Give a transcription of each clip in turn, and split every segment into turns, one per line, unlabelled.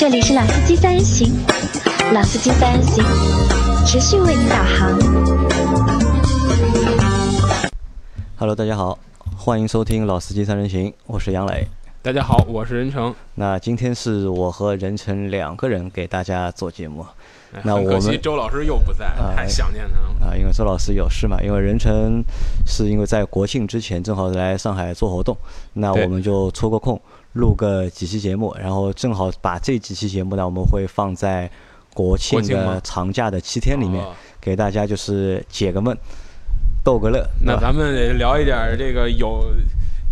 这里是老司机三人行，老司机三人行，持续为您导航。
Hello，大家好，欢迎收听《老司机三人行》，我是杨磊。
大家好，我是任成。
那今天是我和任成两个人给大家做节目
哎
那我们
可惜周老师又不在，
啊
太想念他了。
啊，因为周老师有事嘛，因为任成是因为在国庆之前正好来上海做活动，那我们就抽个空录个几期节目，然后正好把这几期节目呢，我们会放在国庆的长假的七天里面，
哦
给大家就是解个闷，逗个乐，
那咱们得聊一点这个有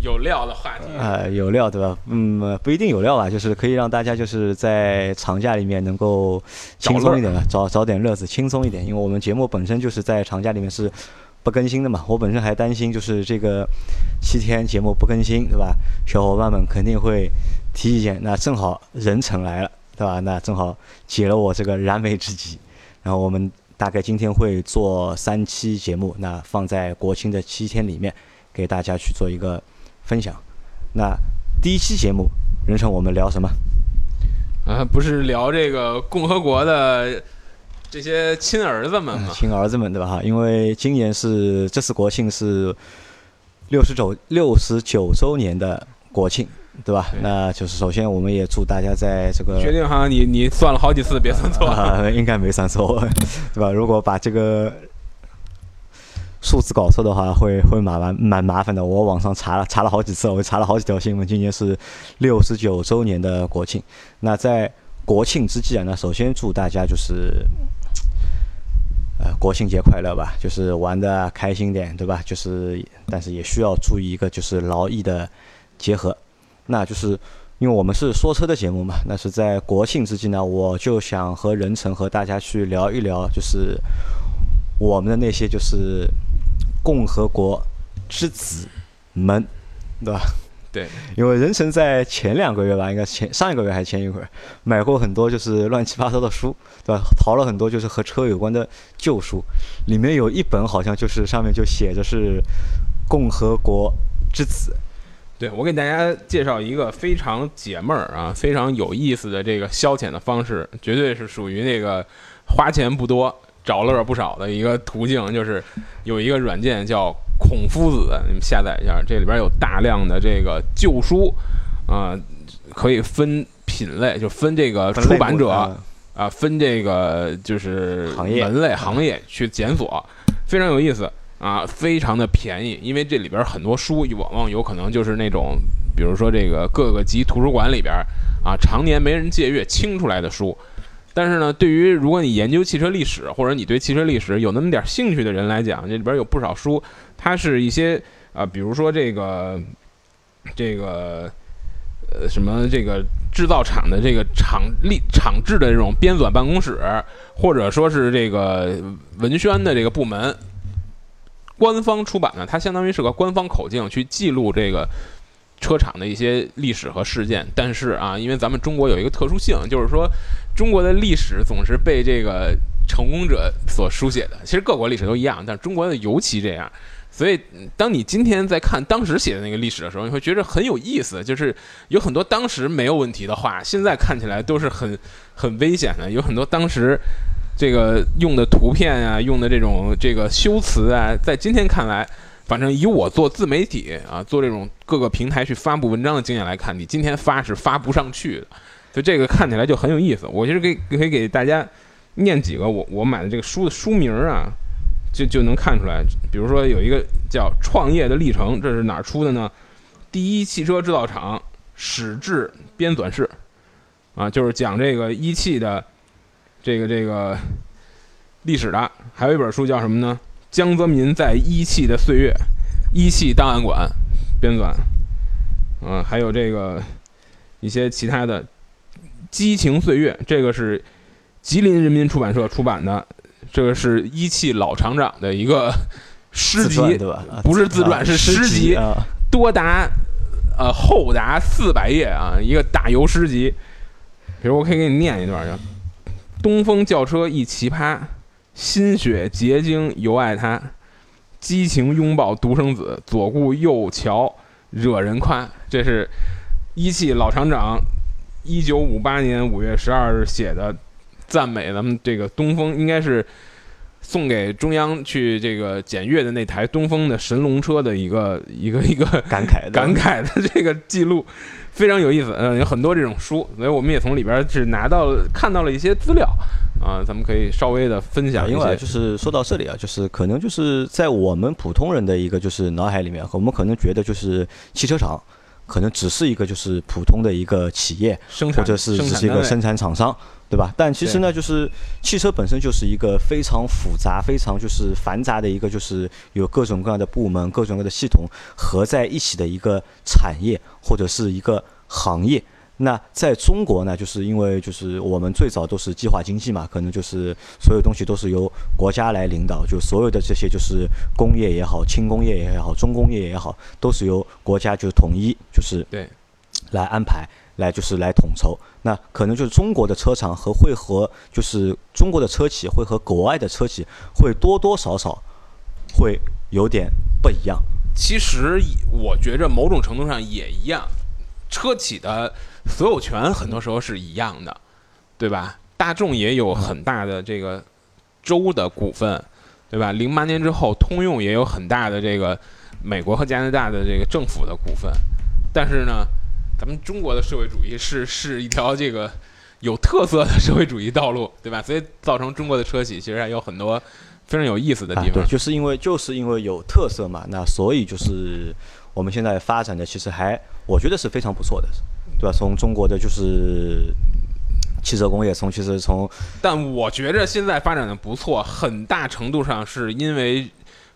有料的话题。
呃，有料对吧？嗯，呃不一定有料吧，就是可以让大家就是在长假里面能够轻松一点吧，找找点乐子，轻松一点。因为我们节目本身就是在长假里面是不更新的嘛，我本身还担心就是这个七天节目不更新，对吧？小伙伴们肯定会提意见。那正好人成来了，对吧？那正好解了我这个燃眉之急。然后我们大概今天会做三期节目，那放在国庆的七天里面，给大家去做一个分享。那第一期节目，人成我们聊什么？
啊，不是聊这个共和国的这些亲儿子们嘛？
亲儿子们，对吧？哈，因为今年是这次国庆是六十九六十九周年的国庆，对吧？
对
那就是首先我们也祝大家在这个
决定哈？你你算了好几次，别算错。
啊，应该没算错，对吧？如果把这个数字搞错的话，会会蛮蛮蛮麻烦的。我网上查了查了好几次，我查了好几条新闻。今年是六十九周年的国庆。那在国庆之际啊，那首先祝大家就是。呃，国庆节快乐吧，就是玩的开心点，对吧？就是，但是也需要注意一个，就是劳逸的结合。那就是因为我们是说车的节目嘛，那是在国庆之际呢，我就想和任成和大家去聊一聊，就是我们的那些就是共和国之子们，对吧？
对，
因为任成在前两个月吧，应该前上一个月还是前一个月，买过很多就是乱七八糟的书，对吧？淘了很多就是和车有关的旧书，里面有一本好像就是上面就写着是共和国之子，
对我给大家介绍一个非常解闷儿啊、非常有意思的这个消遣的方式，绝对是属于那个花钱不多、找乐儿不少的一个途径。就是有一个软件叫孔夫子，你们下载一下，这里边有大量的这个旧书啊、可以分品类，就分这个出版者。
嗯
啊，分这个就是门类行业去检索，非常有意思啊，非常的便宜，因为这里边很多书往往有可能就是那种，比如说这个各个级图书馆里边啊，常年没人借阅清出来的书。但是呢，对于如果你研究汽车历史，或者你对汽车历史有那么点兴趣的人来讲，这里边有不少书，它是一些啊，比如说这个这个呃什么这个制造厂的这个厂立厂制的这种编纂办公室，或者说是这个文宣的这个部门，官方出版的，它相当于是个官方口径去记录这个车厂的一些历史和事件。但是啊，因为咱们中国有一个特殊性，就是说中国的历史总是被这个成功者所书写的。其实各国历史都一样，但中国的尤其这样。所以，当你今天在看当时写的那个历史的时候，你会觉得很有意思，就是有很多当时没有问题的话，现在看起来都是很很危险的。有很多当时这个用的图片啊，用的这种这个修辞啊，在今天看来，反正以我做自媒体啊，做这种各个平台去发布文章的经验来看，你今天发是发不上去的。所以这个看起来就很有意思。我其实可以可以给大家念几个我我买的这个书的书名啊。就就能看出来，比如说有一个叫《创业的历程》，这是哪出的呢？第一汽车制造厂史志编纂室，啊，就是讲这个一汽的这个这个历史的。还有一本书叫什么呢？江泽民在一汽的岁月，一汽档案馆编纂，啊，还有这个一些其他的《激情岁月》，这个是吉林人民出版社出版的。这个是一汽老厂长的一个 诗集，
对吧？啊
不是自传，
啊
是
诗
诗集，
啊。
多达呃厚达四百页啊，一个大油诗集。比如我可以给你念一段，叫“东风轿车一奇葩，心血结晶尤爱它，激情拥抱独生子，左顾右瞧惹人夸。”这是一汽老厂长一九五八年五月十二日写的赞美咱们这个东风，应该是送给中央去这个检阅的那台东风的神龙车的一个一个一个
感慨的
感慨的这个记录，非常有意思。嗯，有很多这种书，所以我们也从里边是拿到了看到了一些资料啊，咱们可以稍微的分享一些。
因为就是说到这里啊，就是可能就是在我们普通人的一个就是脑海里面，我们可能觉得就是汽车厂可能只是一个就是普通的一个企业，
生产
或者是只是一个生产厂商，对吧？但其实呢，就是汽车本身就是一个非常复杂、非常就是繁杂的一个，就是有各种各样的部门、各种各样的系统合在一起的一个产业或者是一个行业。那在中国呢，就是因为就是我们最早都是计划经济嘛，可能就是所有东西都是由国家来领导，就所有的这些就是工业也好、轻工业也好、重工业也好，都是由国家就统一就是
对
来安排，来就是来统筹。那可能就是中国的车厂和会和就是中国的车企会和国外的车企会多多少少会有点不一样。
其实我觉着某种程度上也一样，车企的所有权很多时候是一样的，对吧？大众也有很大的这个州的股份，对吧？零八年之后，通用也有很大的这个美国和加拿大的这个政府的股份，但是呢，咱们中国的社会主义是是一条这个有特色的社会主义道路，对吧？所以造成中国的车企其实还有很多非常有意思的
啊
地，方
对，。就是因为就是因为有特色嘛，那所以就是我们现在发展的其实还我觉得是非常不错的，对吧？从中国的就是汽车工业，从其实从
但我觉着现在发展的不错，很大程度上是因为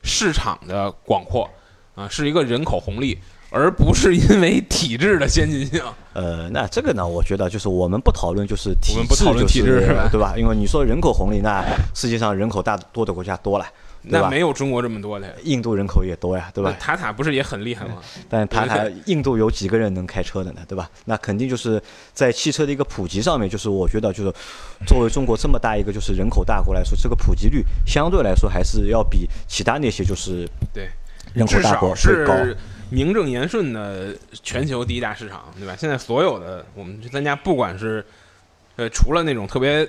市场的广阔啊，是一个人口红利，而不是因为体制的先进性。
呃，那这个呢，我觉得就是我们不讨论就是体
我们不讨论
就是对吧？因为你说人口红利，那世界上人口大多的国家多了，对
那？没有中国这么多的呀，
印度人口也多呀，对吧？
塔塔不是也很厉害吗？
但
塔
塔印度有几个人能开车的呢，对吧？那肯定就是在汽车的一个普及上面，就是我觉得就是作为中国这么大一个就是人口大国来说，这个普及率相对来说还是要比其他那些就是
对，
人口大国会高。
是名正言顺的全球第一大市场，对吧？现在所有的我们去参加，不管是呃除了那种特别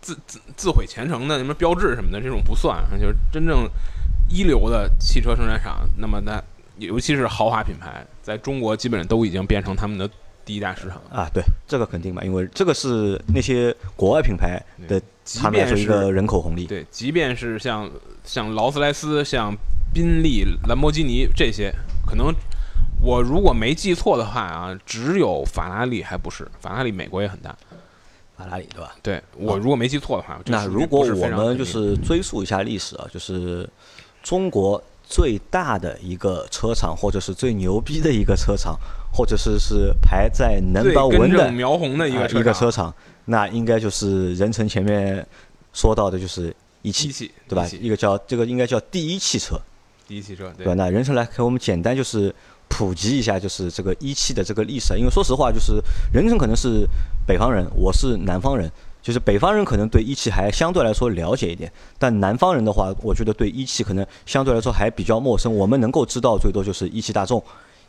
自自自毁前程的什么标志什么的，这种不算，就是真正一流的汽车生产厂，那么那尤其是豪华品牌，在中国基本上都已经变成他们的第一大市场了。
啊，对，这个肯定吧，因为这个是那些国外品牌的
即
他们来
便是
一个人口红利。
对，即便是像像劳斯莱斯、像宾利、兰博基尼这些，可能我如果没记错的话啊，只有法拉利还不是，法拉利美国也很大。
法拉利对吧？
对我如果没记错的话，
那如果我们就是追溯一下历史啊，就是中国最大的一个车厂，或者是最牛逼的一个车厂，或者是是排在 number
最
one 的
苗红的一
啊
个
一个车厂，那应该就是任成前面说到的，就是一汽，对吧
一？
一个叫这个应该叫第一汽车，
第一汽车，
对吧？那任成来给我们简单就是普及一下，就是这个一汽的这个历史啊。因为说实话，就是任成可能是北方人，我是南方人。就是北方人可能对一汽还相对来说了解一点，但南方人的话，我觉得对一汽可能相对来说还比较陌生。我们能够知道最多就是一汽大众、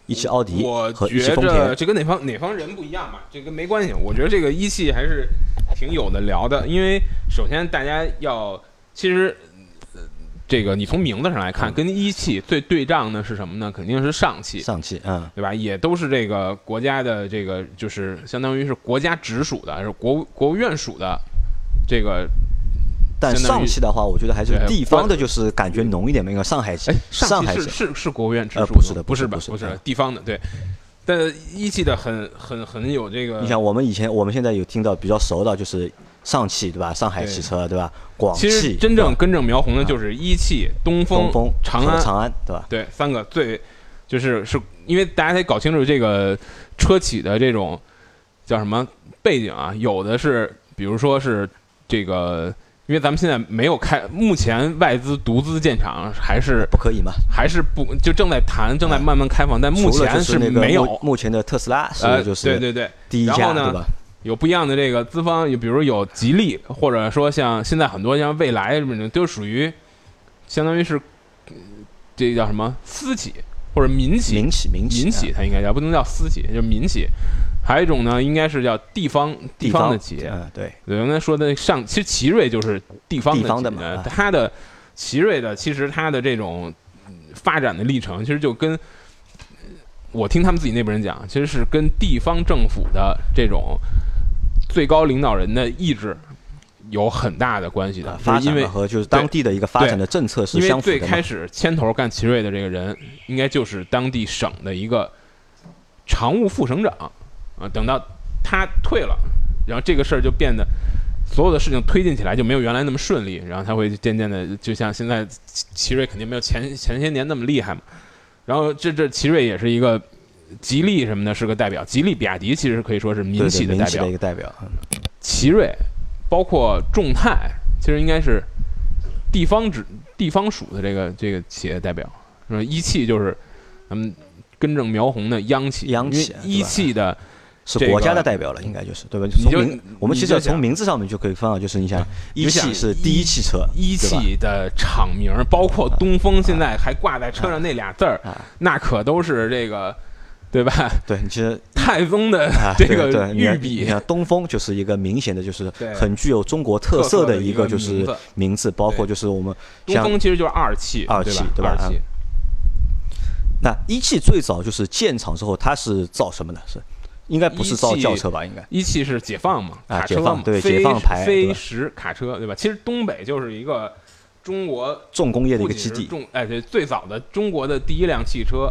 一汽奥迪和一汽
觉着
丰田。
这跟哪方哪方人不一样嘛，这跟没关系。我觉得这个一汽还是挺有的聊的，因为首先大家要，其实、呃、这个你从名字上来看，
嗯
跟一汽最对仗的是什么呢？肯定是上汽。
上汽，嗯，
对吧？也都是这个国家的这个，就是相当于是国家直属的，是国务国务院属的这个。
但上汽的话，我觉得还是地方的，就是感觉浓一点那个上海汽
哎，，
上海
是是是国务院直属
的不是的
不吧？
不是不是
不是
嗯
地方的，对。但一汽的很很很有这个，
你想，我们以前我们现在有听到比较熟的，就是上汽，对吧？上海汽车，对吧？广
其实
汽，
真正根正苗红的就是一汽、东风、
东风、
长安，
长安，对吧？
对，三个最就是是因为大家得搞清楚这个车企的这种叫什么背景啊，有的是比如说是这个，因为咱们现在没有开，目前外资独资建厂还是
不可以嘛？
还是不就正在谈，正在慢慢开放，但目前
是
没有
目。前的特斯拉
呃，
是就是
对对对，
第一家，
然后呢
对吧？
有不一样的这个资方，有比如有吉利，或者说像现在很多像蔚来什么的，都属于相当于是嗯这叫什么私企或者民企，
民企，民企，
民企
啊
它应该叫，不能叫私企，就是民企。还有一种呢，应该是叫地方
地
方的企业。
嗯，对，
对，刚才说的上，其实奇瑞就是地方
地方
的
的嘛啊
它的奇瑞的，其实它的这种嗯发展的历程，其实就跟我听他们自己内部人讲，其实是跟地方政府的这种最高领导人的意志有很大的关系的
啊，发展和就是当地的一个发展的政策是相符的因为
最开。始牵头干奇瑞的这个人，应该就是当地省的一个常务副省长啊。等到他退了，然后这个事儿就变得所有的事情推进起来就没有原来那么顺利，然后他会渐渐的，就像现在奇奇瑞肯定没有前前些年那么厉害嘛。然后这这奇瑞也是一个吉利什么的，是个代表。吉利、比亚迪其实可以说是民企的代表
一。个代表，嗯
奇瑞，包括众泰，其实应该是地方指地方属的这个这个企业代表。是吧？一汽就是咱们根正苗红的央企，
央企
一汽的
是国家的代表了，应该就是对吧？从名，我们其实从名字上面就可以分啊，就是你想，一汽是第一汽车，
一汽的厂名，包括东风，现在还挂在车上那俩字儿，
啊，
那可都是这个，对吧？
对，其实
太宗的
啊，
这个
对对，你看你，看东风就是一个明显的，就是很具有中国特
特色
的
一个
就是
名字，
包括就是我们
东风其实就是二汽，
二汽对吧
二汽。
那一汽最早就是建厂之后，它是造什么的？是应该不是造轿车吧？应该
一汽是解放嘛，
啊
卡车嘛，
解放对解放牌
飞
吧
石卡车，对吧？其实东北就是一个中国
重工业的一个基地。
重，哎，对，最早的中国的第一辆汽车，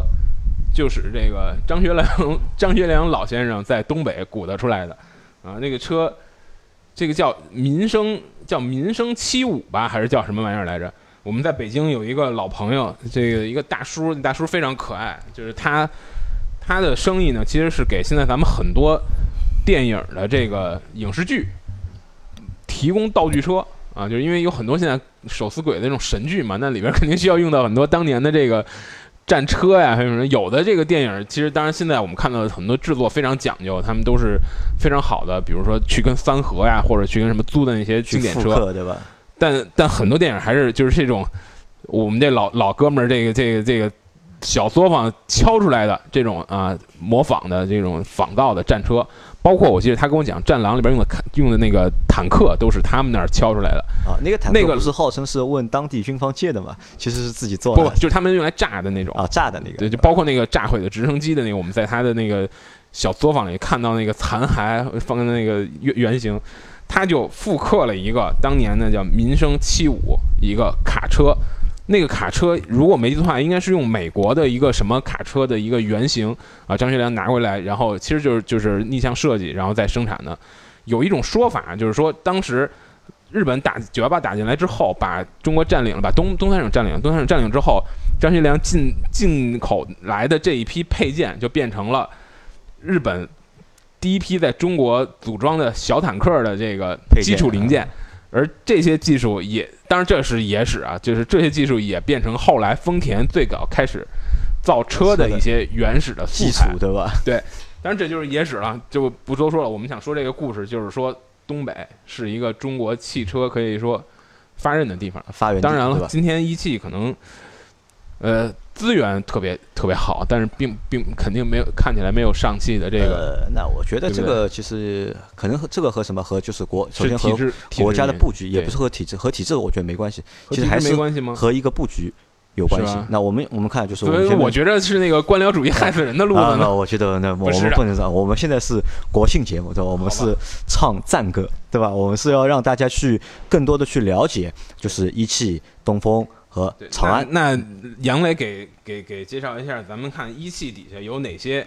就是这个张学良 张学良老先生在东北鼓捣出来的啊。那个车，这个叫民生，叫民生七五吧，还是叫什么玩意儿来着？我们在北京有一个老朋友，这个一个大叔，大叔非常可爱，就是他他的生意呢，其实是给现在咱们很多电影的这个影视剧提供道具车啊，就是因为有很多现在手撕鬼的那种神剧嘛，那里边肯定需要用到很多当年的这个战车呀，还有什么有的这个电影，其实当然现在我们看到的很多制作非常讲究，他们都是非常好的，比如说去跟三河呀，或者去跟什么租的那些
去
经典车，
对吧？
但但很多电影还是就是这种我们这老老哥们儿这个这个这个小作坊敲出来的这种啊模仿的这种仿造的战车，包括我记得他跟我讲，《战狼》里边用的用的那个坦克都是他们那儿敲出来的，
啊，那个坦
那个
克不是号称是问当地军方借的嘛？其实是自己做的
不
的
就是他们用来炸的那种。
啊，炸的那个。
对，就包括那个炸毁的直升机的那个，我们在他的那个小作坊里看到那个残骸放在那个原原型，他就复刻了一个当年的叫民生七五一个卡车。那个卡车如果没记错的话，应该是用美国的一个什么卡车的一个原型啊，张学良拿回来，然后其实就是就是逆向设计，然后再生产的。有一种说法就是说，当时日本打九幺八打进来之后，把中国占领了，把东东三省占领了。东三省占领之后，张学良进进口来的这一批配件就变成了日本第一批在中国组装的小坦克的这个基础零件，而这些技术也，当然这是野史啊，就是这些技术也变成后来丰田最早开始造车的一些原始的素
基
材
础。对吧？
对当然这就是野史了，就不多说了。我们想说这个故事，就是说东北是一个中国汽车可以说发轫的地方。
发源
当然了，今天一汽可能，呃，资源特别特别好，但是并并肯定没有看起来没有上汽的这个
呃，那我觉得这个其实可能和这个和什么和就是国首先和
制体制
国家的布局，也不是和体制和体制，我觉得没关系，其实还是
没关系吗？
和一个布局有关系。那我们我们看就是我们
我觉得是那个官僚主义害死人的路
啊，
子呢。
那我觉得那 我们不能这样，我们现在是国庆节目，对吧？我们是唱赞歌，对吧？我们是要让大家去更多的去了解，就是一汽、东风和
对
长安。
那那杨磊给给给介绍一下，咱们看一汽底下有哪些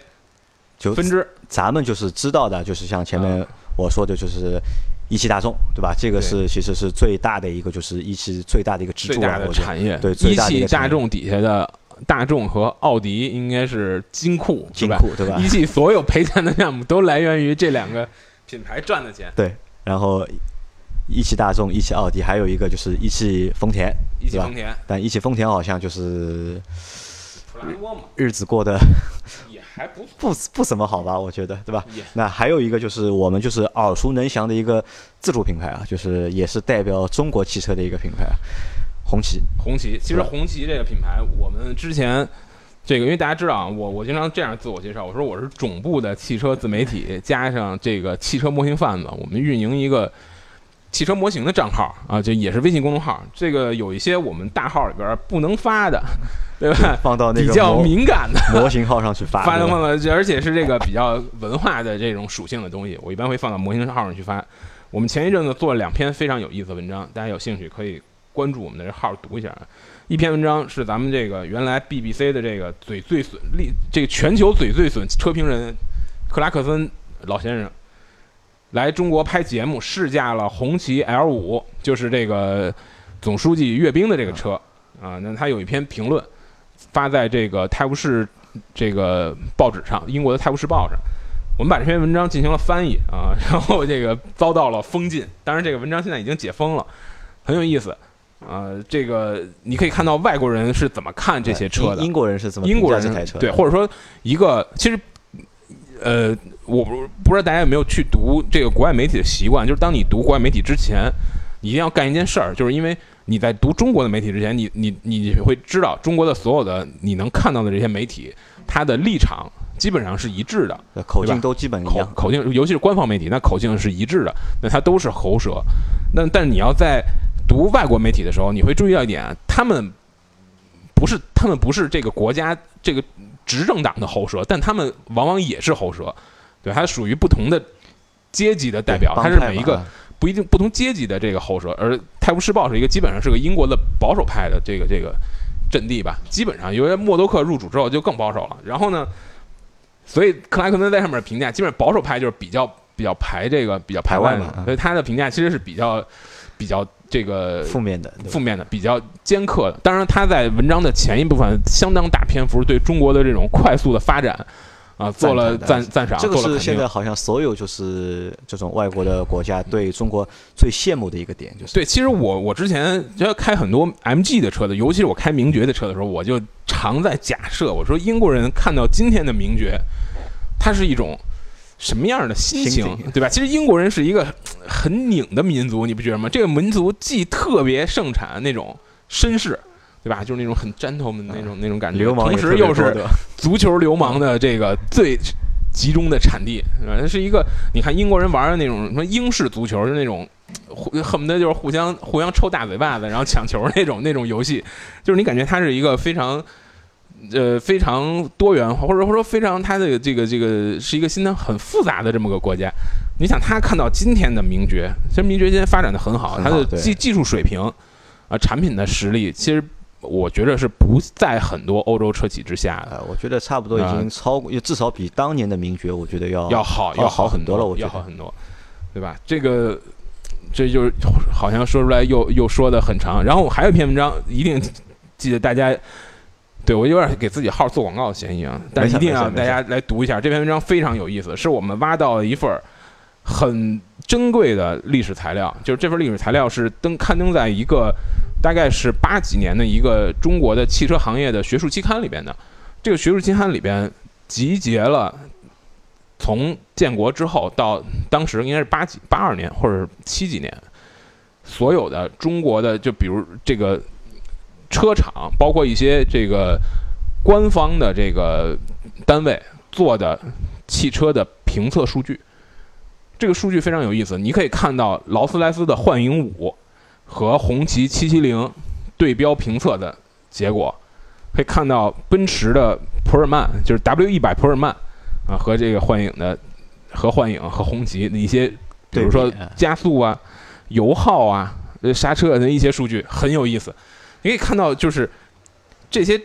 就
分支？
咱们就是知道的，就是像前面我说的，就是一汽大众，对吧？这个是其实是最大的一个，就是一汽最大的一个支柱
产业，
对最
一汽
大的一个产业
大众底下的大众和奥迪应该是金库，
金库，对吧
一？汽所有赔钱的项目都来源于这两个品牌赚的钱。
对，然后一汽大众、一汽奥迪，还有一个就是一汽丰田，
一汽丰田、
但一汽丰田好像就是日子过得
也还不。
不不怎么好吧？我觉得，对吧？那还有一个就是我们就是耳熟能详的一个自主品牌啊，就是也是代表中国汽车的一个品牌啊，红旗。
红旗，其实红旗这个品牌，我们之前这个因为大家知道啊，我我经常这样自我介绍，我说我是总部的汽车自媒体，加上这个汽车模型贩子，我们运营一个汽车模型的账号啊，这也是微信公众号。这个有一些我们大号里边不能发的，对吧？
放到那个
比较敏感的。
模型号上去发，
发的放到，而且是这个比较文化的这种属性的东西，我一般会放到模型号上去发。我们前一阵子做了两篇非常有意思的文章，大家有兴趣可以关注我们的这号读一下。一篇文章是咱们这个原来 BBC 的这个嘴最损力，这个全球嘴最损车评人克拉克森老先生来中国拍节目，试驾了红旗 L 五，就是这个总书记阅兵的这个车啊。那他有一篇评论发在这个泰晤士这个报纸上，英国的《泰晤士报》上。我们把这篇文章进行了翻译啊，然后这个遭到了封禁。当然，这个文章现在已经解封了，很有意思。呃，这个你可以看到外国人是怎么看这些车的。
英英国人是怎么
英国人
评价这台车？
对，或者说一个其实，呃，我不不知道大家有没有去读这个国外媒体的习惯，就是当你读国外媒体之前，你一定要干一件事儿，就是因为你在读中国的媒体之前，你你你会知道中国的所有的你能看到的这些媒体，它的立场基本上是一致的，
呃口径都基本一样。
口径，尤其是官方媒体，那口径是一致的，那它都是喉舌。那但是你要在读外国媒体的时候，你会注意到一点，他们不是他们不是这个国家这个执政党的喉舌，但他们往往也是喉舌，对，它属于不同的阶级的代表，它是每一个不一定不同阶级的这个喉舌，而《泰晤士报》是一个基本上是个英国的保守派的这个这个阵地吧，基本上因为默多克入主之后就更保守了。然后呢，所以克拉克森在上面评价，基本上保守派就是比较比较排这个比较排外
嘛啊
所以他的评价其实是比较比较这个
负面的，
负面的、比较尖刻的。当然，他在文章的前一部分相当大篇幅对中国的这种快速的发展啊做了赞
赞
赞赏，
这个是现在。好像所有就是这种外国的国家对中国最羡慕的一个点，就是
对，其实我我之前就要开很多 MG 的车的，尤其是我开名爵的车的时候，我就常在假设，我说英国人看到今天的名爵，它是一种什么样的心情，对吧？其实英国人是一个呃很拧的民族，你不觉得吗？这个民族既特别盛产那种绅士，对吧？就是那种很 gentleman 的那种、那种感觉，
流氓
同时又是足球流氓的这个最集中的产地，是一个你看英国人玩的那种什么英式足球，是那种恨不得就是互相互相抽大嘴巴子，然后抢球那种那种游戏，就是你感觉它是一个非常。呃，非常多元化，或者说非常它的这个这个是一个心态很复杂的这么个国家。你想，他看到今天的名爵，其实名爵今天发展的很好，它的技技术水平啊、产品的实力，其实我觉得是不在很多欧洲车企之下的。
呃，我觉得差不多已经超过，至少比当年的名爵，我觉得要
要好，
要
要
好很多了，我觉得。
要好很多，对吧？这个这就是好像说出来又又说的很长。然后还有一篇文章，一定记得大家，对我有点给自己号做广告的嫌疑啊，但一定要大家来读一下这篇文章，非常有意思，是我们挖到了一份很珍贵的历史材料，就是这份历史材料是登刊登在一个大概是八几年的一个中国的汽车行业的学术期刊里边的。这个学术期刊里边集结了从建国之后到当时应该是八几八二年或者七几年，所有的中国的就比如这个车厂，包括一些这个官方的这个单位做的汽车的评测数据。这个数据非常有意思，你可以看到劳斯莱斯的幻影五和红旗七七零对标评测的结果，可以看到奔驰的普尔曼，就是 W 一百普尔曼啊，和这个幻影的和幻影和红旗的一些，比如说加速啊、油耗啊、呃刹车的一些数据很有意思。你可以看到，就是这些，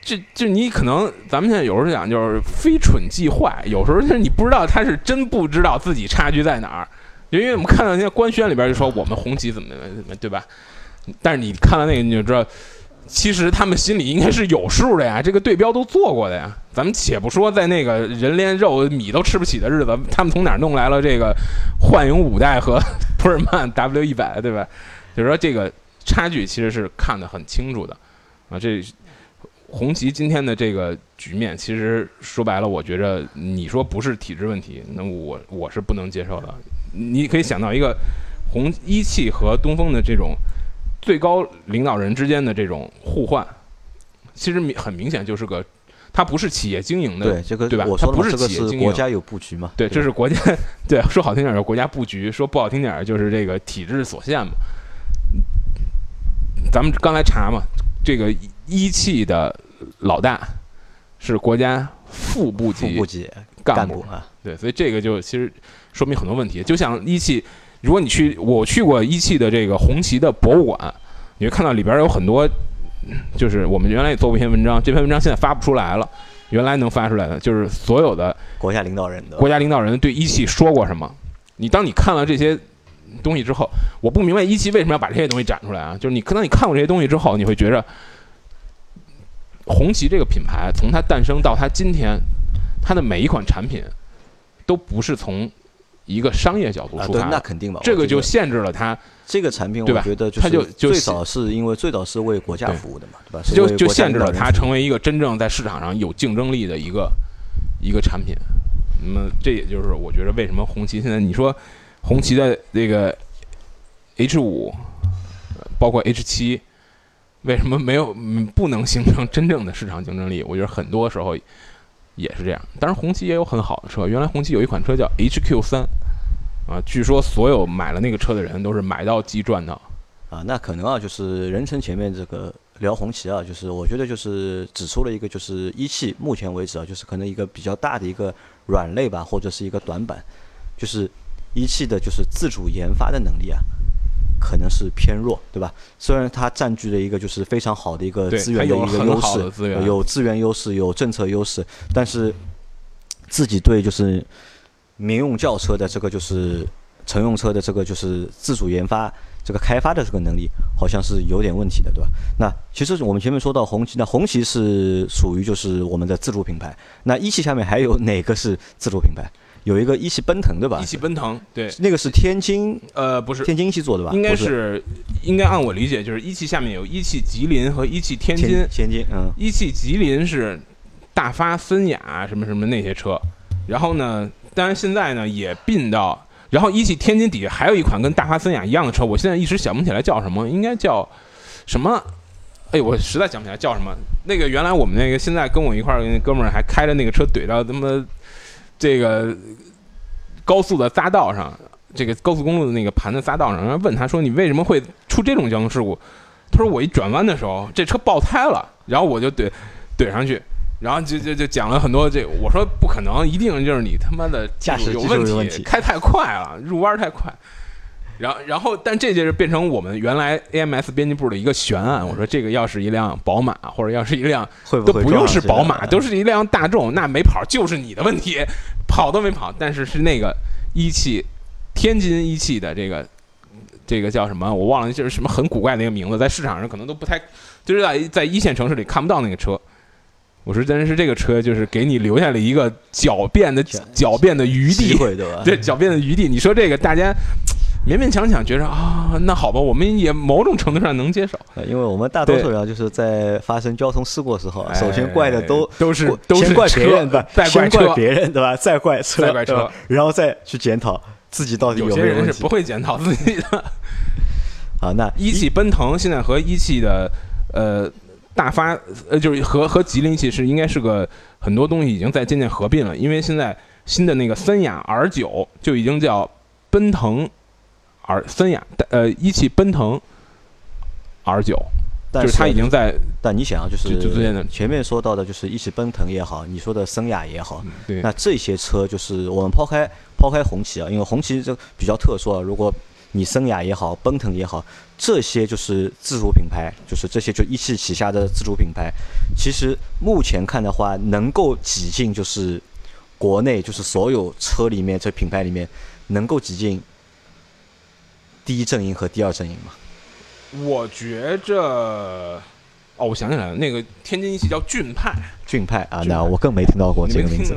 这就你可能咱们现在有时候讲就是非蠢即坏，有时候就是你不知道他是真不知道自己差距在哪儿，就因为我们看到那些官宣里边就说我们红旗怎么怎么怎么，对吧？但是你看到那个你就知道。其实他们心里应该是有数的呀，这个对标都做过的呀。咱们且不说在那个人连肉米都吃不起的日子，他们从哪弄来了这个幻影五代和 普尔曼 W 一百，对吧？就是说这个差距其实是看得很清楚的啊。这红旗今天的这个局面，其实说白了，我觉着你说不是体制问题，那我我是不能接受的。你可以想到一个红一汽和东风的这种最高领导人之间的这种互换，其实明很明显就是个，它不是企业经营的，
对这个
对吧？它不是企业经营。
是国家有布局嘛，
对，这是国家，对，说好听点儿叫国家布局，说不好听点儿就是这个体制所限嘛。咱们刚才查嘛，这个一汽的老大是国家副部级
副部级
干部，
啊，
对，所以这个就其实说明很多问题。就像一汽，如果你去，我去过一汽的这个红旗的博物馆，你会看到里边有很多，就是我们原来也做过一篇文章，这篇文章现在发不出来了，原来能发出来的，就是所有的
国家领导人的
国家领导人对一汽说过什么。你当你看了这些东西之后，我不明白一汽为什么要把这些东西展出来啊？就是你可能你看过这些东西之后，你会觉着红旗这个品牌从它诞生到它今天，它的每一款产品都不是从一个商业角度出发，的，
那肯定嘛，
这个就限制了它，
这个产品，我觉得
它就就
最早是因为最早是为国家服务的嘛，对吧？
就就限制了它成为一个真正在市场上有竞争力的一个一个产品。那么这也就是我觉得为什么红旗现在你说红旗的这个 H 五，呃包括 H 七，为什么没有嗯不能形成真正的市场竞争力？我觉得很多时候也是这样。当然，红旗也有很好的车，原来红旗有一款车叫 HQ 三，啊，据说所有买了那个车的人都是买到即赚到。
啊，那可能啊，就是人称前面这个聊红旗啊，就是我觉得就是指出了一个，就是一汽目前为止啊，就是可能一个比较大的一个软肋吧，或者是一个短板，就是一汽的就是自主研发的能力啊，可能是偏弱，对吧？虽然它占据了一个就是非常好的一个资源的一个优势，有资源优势，有政策优势，但是自己对就是民用轿车的这个就是乘用车的这个就是自主研发这个开发的这个能力，好像是有点问题的，对吧？那其实我们前面说到红旗，那红旗是属于就是我们的自主品牌，那一汽下面还有哪个是自主品牌？有一个一汽奔腾，对吧？
一汽奔腾，对，
那个是天津
呃，不是，
天津一汽做的吧？
应该
是
是，应该按我理解，就是一汽下面有一汽吉林和一汽天津
天。天津，嗯，
一汽吉林是大发、森雅什么什么那些车，然后呢，当然现在呢也并到，然后一汽天津底下还有一款跟大发、森雅一样的车，我现在一时想不起来叫什么，应该叫什么？哎，我实在想不起来叫什么。那个原来我们那个现在跟我一块儿那哥们儿还开着那个车怼到他妈这个高速的匝道上，这个高速公路的那个盘的匝道上，然后问他说：“你为什么会出这种交通事故？”他说：“我一转弯的时候，这车爆胎了，然后我就怼怼上去，然后就就就讲了很多这。我说不可能，一定就是你他妈的
驾驶
有问
题
开太快了，入弯太快。”然后，然后，但这就是变成我们原来 AMS 编辑部的一个悬案。我说，这个要是一辆宝马，或者要是一辆
会不会
都不用是宝马，都是一辆大众，那没跑就是你的问题，跑都没跑。但是是那个一汽，天津一汽的这个这个叫什么？我忘了，就是什么很古怪的一个名字，在市场上可能都不太，就是在在一线城市里看不到那个车。我说，真是这个车就是给你留下了一个狡辩的
狡
狡辩的余地？
对
狡辩的余地。你说这个大家勉勉强强觉着啊，那好吧，我们也某种程度上能接受。
呃因为我们大多数人啊就是在发生交通事故的时候啊，首先怪的都
哎都是都是
先怪别
车
人吧，
再怪
先怪别人对吧？再怪车，
再怪车
然后再去检讨自己到底
有些人是不会检讨自己的。
好。那
一汽奔腾现在和一汽的呃大发呃就是和和吉林一汽是应该是个很多东西已经在渐渐合并了，因为现在新的那个森雅 R 九就已经叫奔腾 R 森雅呃一汽奔腾 R 九，就是
但是
它已经在
但你想啊，就是前面说到的，就是一汽奔腾也好，你说的森雅也好，
对
那这些车就是我们抛开抛开红旗啊，因为红旗这比较特殊啊。如果你森雅也好，奔腾也好，这些就是自主品牌，就是这些就一汽旗下的自主品牌，其实目前看的话，能够挤进就是国内就是所有车里面这品牌里面能够挤进第一阵营和第二阵营嘛？
我觉着，哦，我想起来了，那个天津一汽叫骏派，
骏派啊，那我更没听到过这个名字？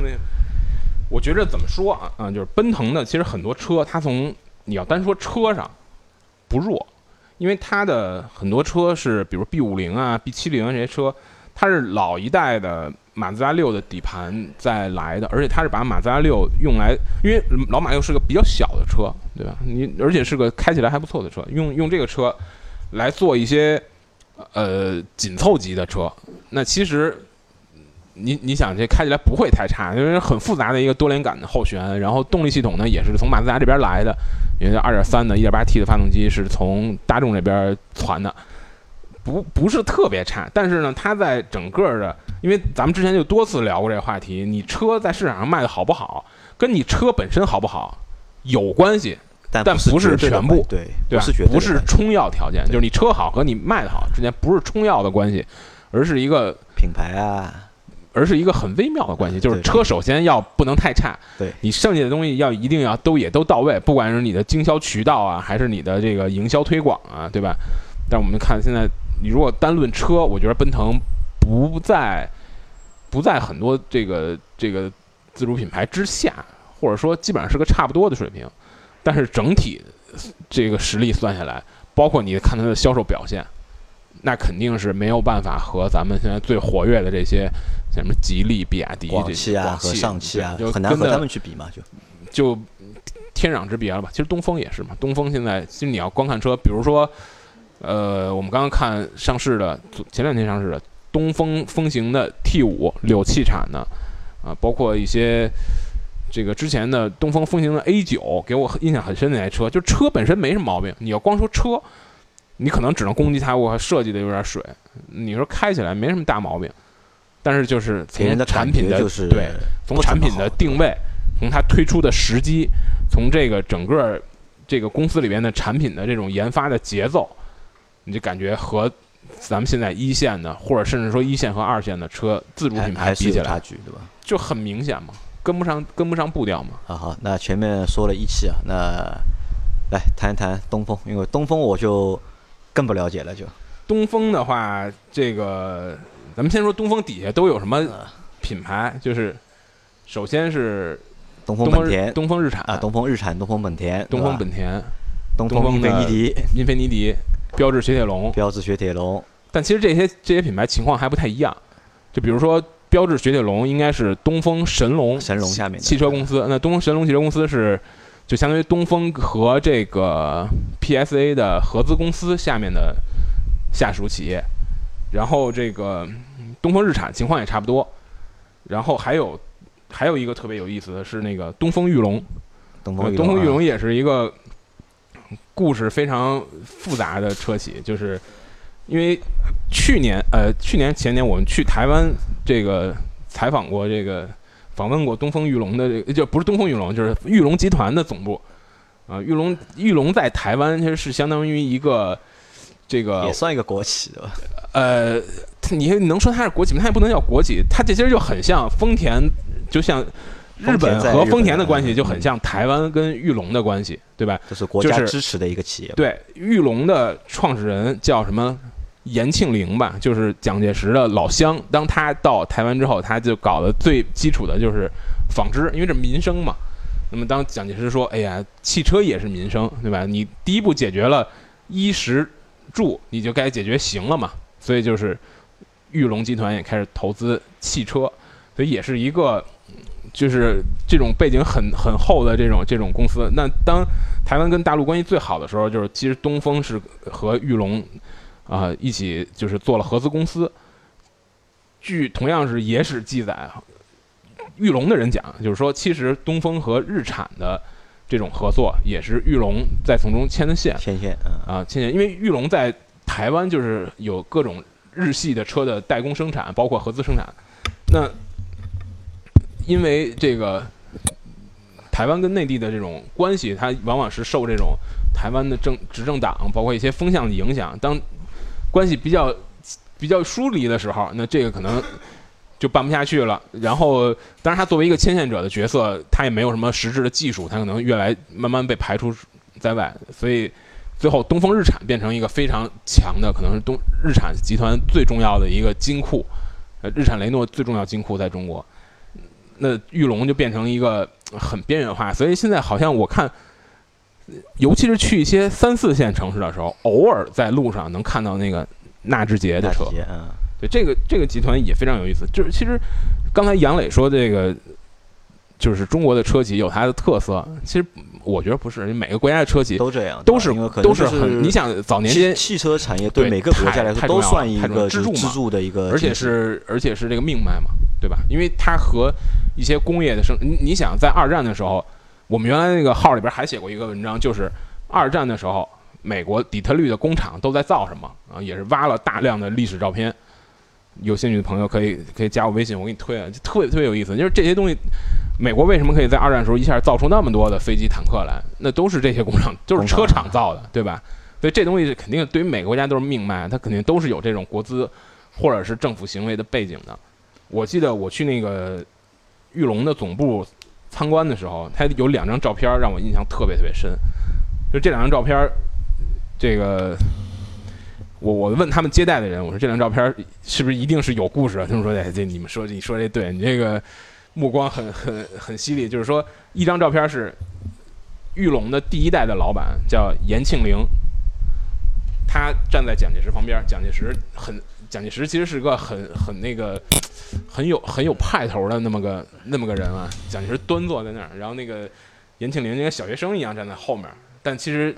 我觉着怎么说啊？啊，就是奔腾的，其实很多车，它从你要单说车上不弱，因为它的很多车是，比如 B 五零啊、B 七零这些车，它是老一代的马自达六的底盘再来的，而且它是把马自达六用来，因为老马六是个比较小的车，对吧？你而且是个开起来还不错的车，用用这个车来做一些呃紧凑级的车。那其实你 你想这开起来不会太差，因为很复杂的一个多连杆的后悬，然后动力系统呢也是从马自达这边来的，因为2.3的 1.8T 的发动机是从大众这边传的。不不是特别差，但是呢，它在整个的，因为咱们之前就多次聊过这个话题，你车在市场上卖的好不好，跟你车本身好不好有关系，
但
但不是全部
对，
对吧？
不是
充要条件，就是你车好和你卖的好之间不是充要的关系，而是一个
品牌啊，
而是一个很微妙的关系，就是车首先要不能太差，
对。
你剩下的东西要一定要都也都到位，不管是你的经销渠道啊，还是你的这个营销推广啊，对吧？但我们看现在，你如果单论车，我觉得奔腾不在不在很多这个这个自主品牌之下，或者说基本上是个差不多的水平，但是整体这个实力算下来，包括你看它的销售表现，那肯定是没有办法和咱们现在最活跃的这些像什么吉利、比亚迪、
广
这
汽啊和上汽啊
就，
很难和他们去比嘛，就
就天壤之别了吧？其实东风也是嘛，东风现在其实你要光看车，比如说，呃，我们刚刚看上市的，前两天上市的东风风行的 T 五柳汽产的，啊，包括一些这个之前的东风风行的 A 九，给我印象很深的那台车，就车本身没什么毛病，你要光说车，你可能只能攻击它，我设计的有点水，你说开起来没什么大毛病，但是就是从产品的
就是
对。从产品的定位，从它推出的时机，从这个整个这个公司里边的产品的这种研发的节奏，你就感觉和咱们现在一线的，或者甚至说一线和二线的车自主品牌比起来，
有差距，对吧？
就很明显嘛，跟不上跟不上步调嘛。
啊好，那前面说了一汽啊，那来谈一谈东风，因为东风我就更不了解了，就。
东风的话，这个咱们先说东风底下都有什么
呃
品牌，就是首先是
东风
日
本田。
东风日产。
啊，东风日产、东风本田、
东风本田、
东风英菲尼迪、
英菲尼迪、标致雪铁龙，
标致雪铁龙，
但其实这些这些品牌情况还不太一样。就比如说，标致雪铁龙应该是东风神龙
神龙下面
汽车公司，那东风神龙汽车公司是就相当于东风和这个 PSA 的合资公司下面的下属企业。然后这个嗯东风日产情况也差不多。然后还有还有一个特别有意思的是那个东风裕隆，
东风
呃东风裕
啊
隆也是一个故事非常复杂的车企，就是因为去年呃去年前年我们去台湾这个采访过这个访问过东风裕隆的这个就不是东风裕隆，就是裕隆集团的总部啊、裕隆裕隆在台湾其实是相当于一个这个
也算一个国企对吧？
呃，它你能说它是国企吗？它也不能叫国企，它这其实就很像丰田，就像日本和丰田的关系，
嗯
就很像台湾跟玉龙的关系，对吧？
这是国
就是
家支持的一个企业。
对，玉龙的创始人叫什么？严庆龄吧，就是蒋介石的老乡。当他到台湾之后，他就搞的最基础的就是纺织，因为这民生嘛。那么当蒋介石说：“哎呀，汽车也是民生，对吧？你第一步解决了衣食住，你就该解决行了嘛。”所以就是玉龙集团也开始投资汽车，所以也是一个就是这种背景很很厚的这种这种公司。那当台湾跟大陆关系最好的时候，就是其实东风是和玉龙啊、一起就是做了合资公司。据同样是野史记载，玉龙的人讲，就是说其实东风和日产的这种合作也是玉龙在从中牵的线
牵线，嗯，
啊，牵线，因为玉龙在台湾就是有各种日系的车的代工生产，包括合资生产。那因为这个台湾跟内地的这种关系，它往往是受这种台湾的政执政党，包括一些风向的影响。当关系比较比较疏离的时候，那这个可能就办不下去了。然后，当然他作为一个牵线者的角色，他也没有什么实质的技术，他可能越来慢慢被排除在外。所以最后东风日产变成一个非常强的，可能是东日产集团最重要的一个金库，呃，日产雷诺最重要金库在中国。那玉龙就变成一个很边缘化，所以现在好像我看，尤其是去一些三四线城市的时候，偶尔在路上能看到那个纳智捷的车对，这个这个集团也非常有意思。就是其实刚才杨磊说这个就是中国的车企有它的特色。其实我觉得不是，每个国家的车企
都这样，
都是都
是
很，你想早年
汽
间，
汽车产业对
对
每个国家来说都算一个支
柱
的一个，
而且是而且是这个命脉嘛，对吧？因为它和一些工业的生，你你想在二战的时候，我们原来那个号里边还写过一个文章，就是二战的时候，美国底特律的工厂都在造什么啊？也是挖了大量的历史照片。有兴趣的朋友可以可以加我微信，我给你推啊，就特别特别有意思。就是这些东西，美国为什么可以在二战的时候一下造出那么多的飞机、坦克来？那都是这些工厂，都是车厂造的，对吧？所以这东西肯定对于每个国家都是命脉，它肯定都是有这种国资或者是政府行为的背景的。我记得我去那个玉龙的总部参观的时候，他有两张照片让我印象特别特别深。就这两张照片，这个我我问他们接待的人，我说这张照片是不是一定是有故事的？他们说：“哎，这你们说你说这对，你这个目光很很很犀利。”就是说，一张照片是玉龙的第一代的老板叫严庆龄，他站在蒋介石旁边，蒋介石很蒋介石其实是个很很那个很有很有派头的那么个那么个人啊。蒋介石端坐在那儿，然后那个严庆龄就跟小学生一样站在后面，但其实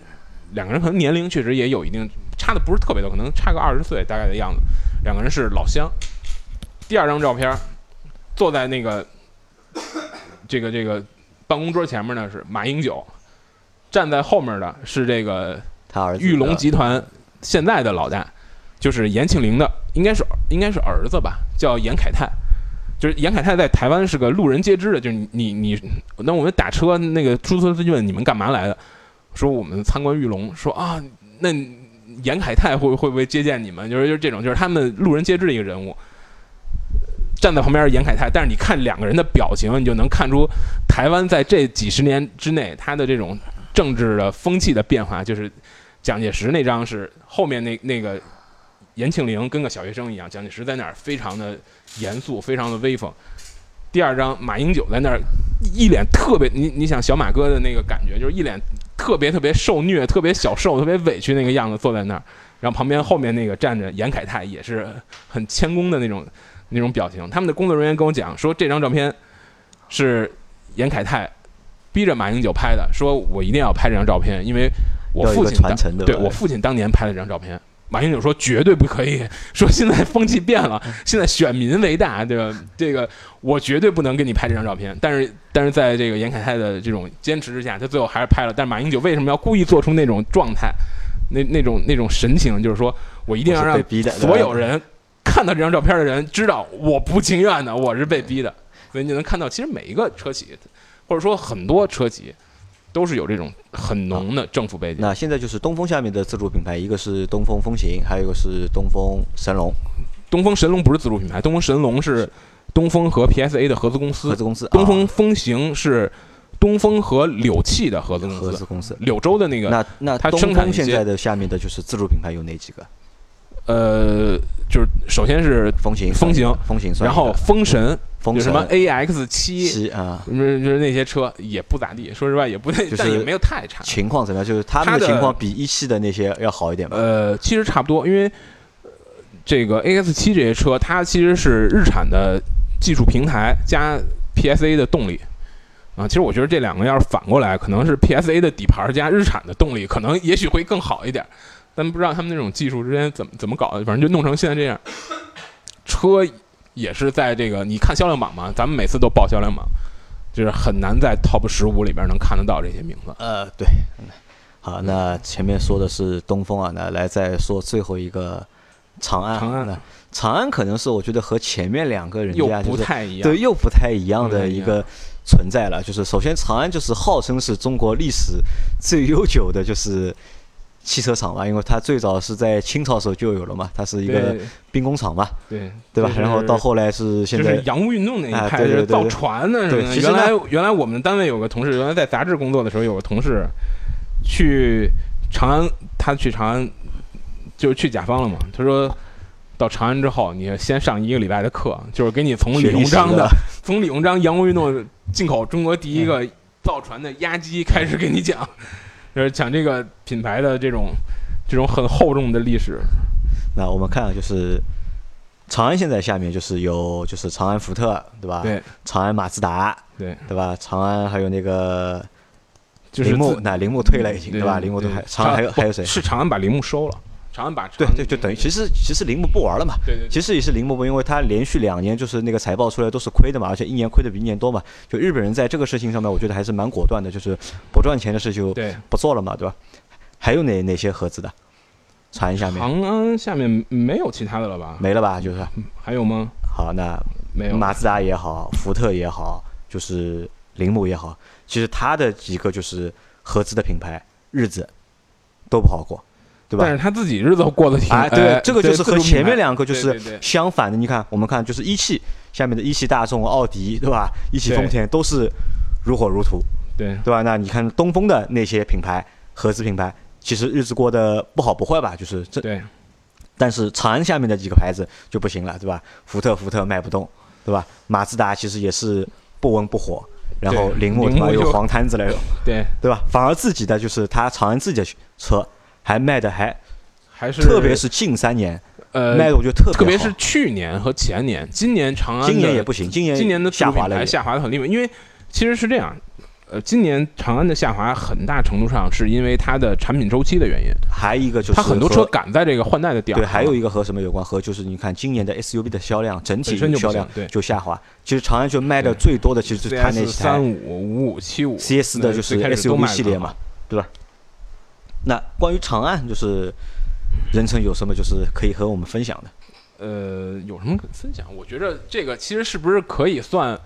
两个人可能年龄确实也有一定差的不是特别多，可能差个二十岁大概的样子。两个人是老乡。第二张照片，坐在那个这个这个办公桌前面呢是马英九，站在后面的是这个
他儿子
玉龙集团现在的老大，就是严庆龄的，应该是应该是儿子吧，叫严凯泰。就是严凯泰在台湾是个路人皆知的，就是你你，那我们打车那个出租车司机问你们干嘛来的，说我们参观玉龙，说啊，那严凯泰会会不会接见你们？就是就是这种，就是他们路人皆知的一个人物。站在旁边是严凯泰，但是你看两个人的表情，你就能看出台湾在这几十年之内，他的这种政治的风气的变化，就是蒋介石那张是后面那那个严庆龄跟个小学生一样，蒋介石在那儿非常的严肃，非常的威风。第二张马英九在那儿一脸特别，你你想小马哥的那个感觉，就是一脸特别特别受虐、特别小受、特别委屈那个样子坐在那儿，然后旁边后面那个站着严凯泰，也是很谦恭的那种那种表情。他们的工作人员跟我讲说，这张照片是严凯泰逼着马英九拍的，说我一定要拍这张照片，因为我父亲当
传承的
对我父亲当年拍了这张照片。马英九说绝对不可以，说现在风气变了，现在选民为大，对吧？这个我绝对不能给你拍这张照片。但是，但是在这个严凯泰的这种坚持之下，他最后还是拍了。但是马英九为什么要故意做出那种状态，那那种那种神情，就是说我一定要让所有人看到这张照片的人知道我不情愿的，我是被逼的。所以你能看到，其实每一个车企，或者说很多车企，都是有这种很浓的政府背景。
那现在就是东风下面的自主品牌，一个是东风风行，还有一个是东风神龙
东风神龙不是自主品牌，东风神龙是东风和 PSA 的合资公司，
合资公司。
东
啊
风风行是东风和柳汽的合资公司
合资，公司。
柳州的那个
那那
它
东风现在的下面的就是自主品牌有哪几个？
呃，就是首先是
风行、
风行
风行
然后，风神，
风神
什么 AX 七，
啊，
就是就是那些车也不咋地，说实话也不太，
就是
但也没有太差。
情况怎么样？就是他们
它的
情况比一汽的那些要好一点吧？
呃，其实差不多，因为呃这个 AX 七这些车，它其实是日产的技术平台加 PSA 的动力啊。其实我觉得这两个要是反过来，可能是 PSA 的底盘加日产的动力，可能也许会更好一点。但不知道他们那种技术之间怎么怎么搞的，反正就弄成现在这样。车也是在这个你看销量榜嘛，咱们每次都报销量榜，就是很难在 Top 十五里边能看得到这些名字。
呃，对。好，那前面说的是东风啊，那来再说最后一个长安。
长安
呢长安可能是我觉得和前面两个人
又
家就是
不太一样，
对又不太一样的一个存在了。就是首先长安就是号称是中国历史最悠久的，就是汽车厂吧，因为它最早是在清朝时候就有了嘛，它是一个兵工厂嘛，
对
对吧？
就是
然后到后来是现在
就是洋务运动那一
哎
派，就是造船的什么的。
对其实
原来原来我们单位有个同事，原来在杂志工作的时候，有个同事去长安，他去长安就是去甲方了嘛。他说到长安之后，你先上一个礼拜的课，就是给你从李鸿章的
的
从李鸿章洋务运动进口中国第一个造船的压机开始给你讲，就是讲这个品牌的这种这种很厚重的历史。
那我们看啊，就是长安现在下面就是有就是长安福特，对吧？
对
长安马自达，
对，
对吧？长安还有那个
就是
铃木，
自
那铃木退了已经，
对
对吧？铃木都，还长安还有还有谁？
是长安把铃木收了，长安把
对对，就等于其实其实铃木不玩了嘛。
对对对
其实也是铃木不，因为他连续两年就是那个财报出来都是亏的嘛，而且一年亏的比一年多嘛。就日本人在这个事情上面，我觉得还是蛮果断的，就是不赚钱的事就不做了嘛，对吧？还有哪哪些合资的？长安下面
长安下面没有其他的了吧？
没了吧？就是
还有吗？
好，那
没有。
马自达也好，福特也好，就是铃木也好，其实它的几个就是合资的品牌，日子都不好过，对吧
但？是他自己日子过得挺
啊，对，这个就是和前面两个就是相反的。你看，我们看就是一汽下面的一汽大众、奥迪，对吧？一汽丰田都是如火如荼，
对
对吧？那你看东风的那些品牌，合资品牌，其实日子过得不好不坏吧？就是这，
对
但是长安下面的几个牌子就不行了，对吧？福特福特卖不动，对吧？马自达其实也是不温不火，然后铃木他妈有黄摊子了，
对，
对吧？反而自己的就是他长安自己的车还卖的还，
还是
特别是近三年
呃
卖的我觉得特别好，
特别是去年和前年，今年长安
今年也不行，今年
今年的
下滑了，
下滑的很厉害，因为其实是这样。呃，今年长安的下滑很大程度上是因为它的产品周期的原因，
还一个就是
它很多车赶在这个换代的点儿
对，还有一个和什么有关？和就是你看今年的 SUV 的销量整体销量
对
就下滑。其实长安就卖的最多的其实就是它那
三五、五五、七五
CS 的就是 SUV 系列嘛，对吧？那关于长安，就是任成有什么就是可以和我们分享的？
呃，有什么可分享？我觉着这个其实是不是可以算？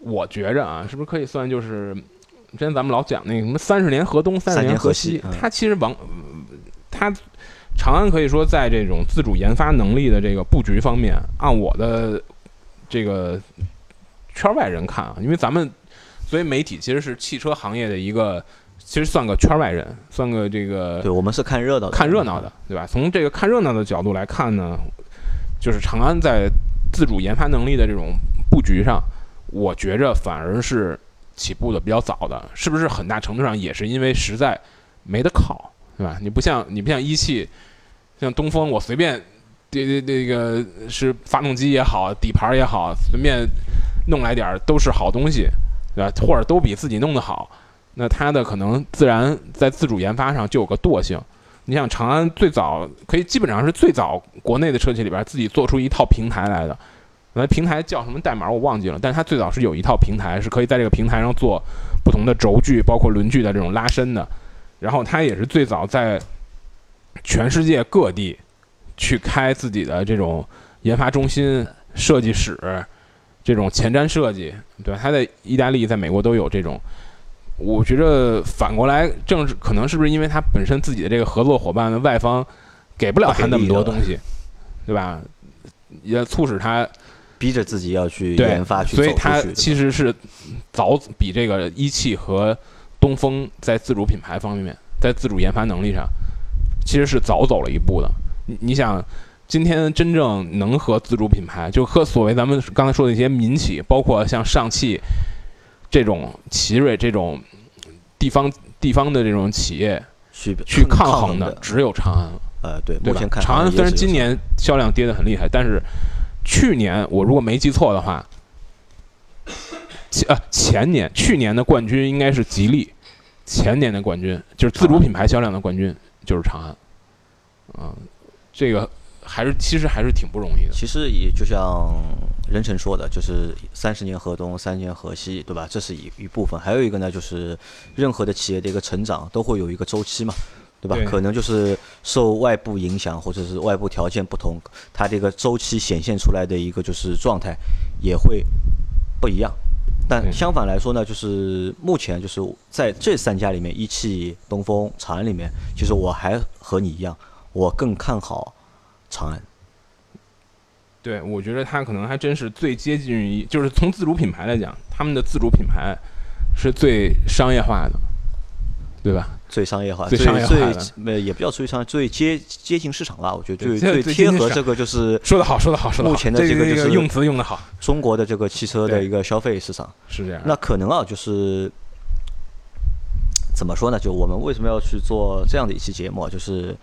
我觉着啊，是不是可以算就是之前咱们老讲那个什么三十年河东，三十
年
河
河西嗯
它其实往它长安可以说在这种自主研发能力的这个布局方面，按我的这个圈外人看啊，因为咱们作为媒体其实是汽车行业的一个，其实算个圈外人，算个这个
对我们是看热闹的，
看热闹的，对吧？从这个看热闹的角度来看呢，就是长安在自主研发能力的这种布局上，我觉着反而是起步的比较早的，是不是很大程度上也是因为实在没得靠，对吧？你不像你不像一汽，像东风，我随便这这这个是发动机也好，底盘也好，随便弄来点儿都是好东西，对吧？或者都比自己弄得好，那它的可能自然在自主研发上就有个惰性。你想长安最早可以基本上是最早国内的车企里边自己做出一套平台来的，那平台叫什么代码我忘记了，但它最早是有一套平台，是可以在这个平台上做不同的轴距，包括轮距的这种拉伸的。然后它也是最早在全世界各地去开自己的这种研发中心、设计室，这种前瞻设计，对吧？它在意大利、在美国都有这种。我觉着反过来，正是可能是不是因为他本身自己的这个合作伙伴的外方给不了他那么多东西，对吧？也促使他
逼着自己要去研发去
所以他。其实是早比这个一汽和东风在自主品牌方面，在自主研发能力上，其实是早走了一步的。你你想，今天真正能和自主品牌，就和所谓咱们刚才说的一些民企，包括像上汽这种奇瑞这种地方地方的这种企业
去
去
抗
抗衡
的，
只有长安了。
呃，对，目前？看
长安虽然今年销量跌得很厉害，但是去年我如果没记错的话，前呃前年去年的冠军应该是吉利，前年的冠军就是自主品牌销量的冠军就是长安，嗯，这个还是其实还是挺不容易的。
其实也就像任成说的，就是三十年河东，三十年河西，对吧？这是一一部分。还有一个呢，就是任何的企业的一个成长都会有一个周期嘛，对吧？
对
可能就是受外部影响或者是外部条件不同，它这个周期显现出来的一个就是状态也会不一样。但相反来说呢，就是目前就是在这三家里面，一汽、东风、长安里面，其实我还和你一样，我更看好长安。
对，我觉得它可能还真是最接近于，就是从自主品牌来讲，他们的自主品牌是最商业化的，对吧？
最商业化，
最商业化的
呃也不叫最商，最接接近市场吧。我觉得最
最
贴合这个就是
说得好，说得好，说得好。
目前的
这
这个就是
用词用的好，
中国的这个汽车的一个消费市场。
是这样。
那可能啊，就是怎么说呢？就我们为什么要去做这样的一期节目啊？就是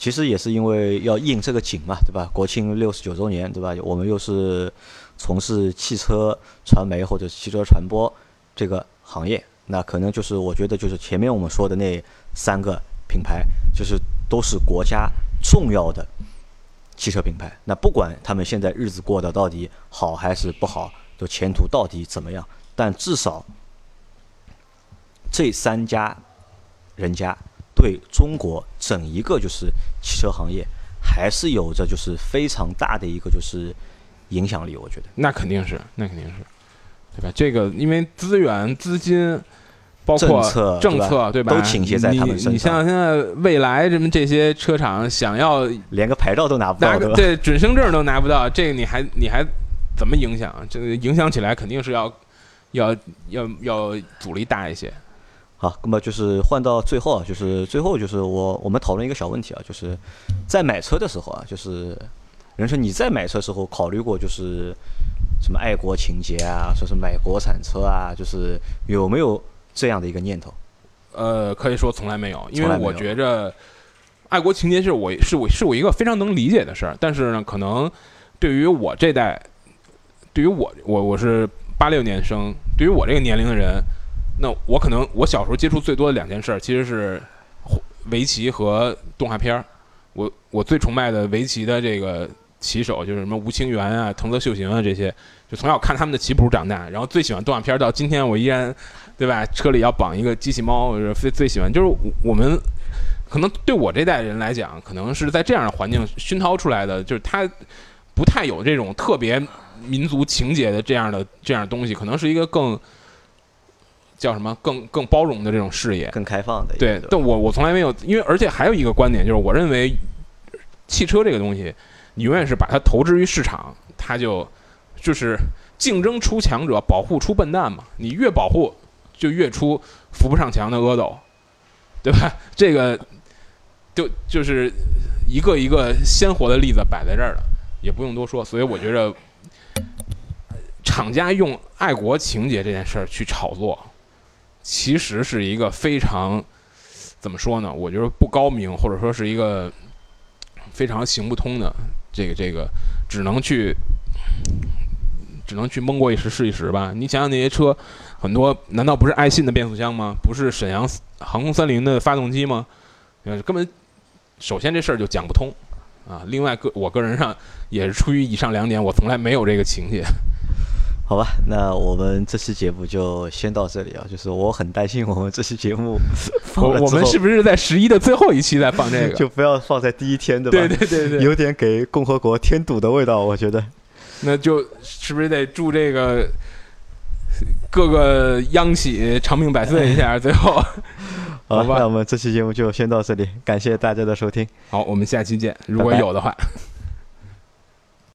其实也是因为要应这个景嘛，对吧？国庆六十九周年，对吧？我们又是从事汽车传媒或者汽车传播这个行业，那可能就是我觉得就是前面我们说的那三个品牌，就是都是国家重要的汽车品牌。那不管他们现在日子过得到底好还是不好，就前途到底怎么样，但至少这三家人家。对中国整一个就是汽车行业，还是有着就是非常大的一个就是影响力，我觉得。
那肯定是，那肯定是，对吧？这个因为资源、资金，包括政策，
对
吧？
都倾斜在他们身上。
你像现在未来什么这些车厂想要
连个牌照都拿不到，
对准生证都拿不到，这个你还你还怎么影响？这个影响起来肯定是要要要要阻力大一些。
好，那么就是换到最后啊，就是最后就是我我们讨论一个小问题啊，就是在买车的时候啊，就是人生你在买车时候考虑过就是什么爱国情节啊，说是买国产车啊，就是有没有这样的一个念头？
呃，可以说从来没有，因为我觉着爱国情节是我是我是我一个非常能理解的事儿，但是呢，可能对于我这代，对于我我我是八六年生，对于我这个年龄的人。那我可能我小时候接触最多的两件事，其实是围棋和动画片儿。我我最崇拜的围棋的这个棋手就是什么吴清源啊、藤泽秀行啊这些，就从小看他们的棋谱长大。然后最喜欢动画片儿，到今天我依然，对吧？车里要绑一个机器猫，最最喜欢就是我们可能对我这代人来讲，可能是在这样的环境熏陶出来的，就是他不太有这种特别民族情节的这样的这样的东西，可能是一个更。叫什么更更包容的这种视野，
更开放的。
对，但我我从来没有，因为而且还有一个观点就是，我认为汽车这个东西，你永远是把它投之于市场，它就就是竞争出强者，保护出笨蛋嘛。你越保护，就越出扶不上墙的阿斗，对吧？这个就就是一个一个鲜活的例子摆在这儿了，也不用多说。所以我觉着，厂家用爱国情节这件事儿去炒作。其实是一个非常怎么说呢？我觉得不高明，或者说是一个非常行不通的这个这个，只能去只能去蒙过一时是一时吧。你想想那些车，很多难道不是爱信的变速箱吗？不是沈阳航空三菱的发动机吗？根本首先这事儿就讲不通啊。另外个我个人上也是出于以上两点，我从来没有这个情节。
好吧，那我们这期节目就先到这里啊。就是我很担心我们这期节目放了
我们是不是在十一的最后一期再放这个？
就不要放在第一天，
对
吧？
对对对对，
有点给共和国添堵的味道，我觉得。
那就是不是得祝这个各个央企长命百岁一下？最后，
好吧，那我们这期节目就先到这里，感谢大家的收听。
好，我们下期见，如果有的话。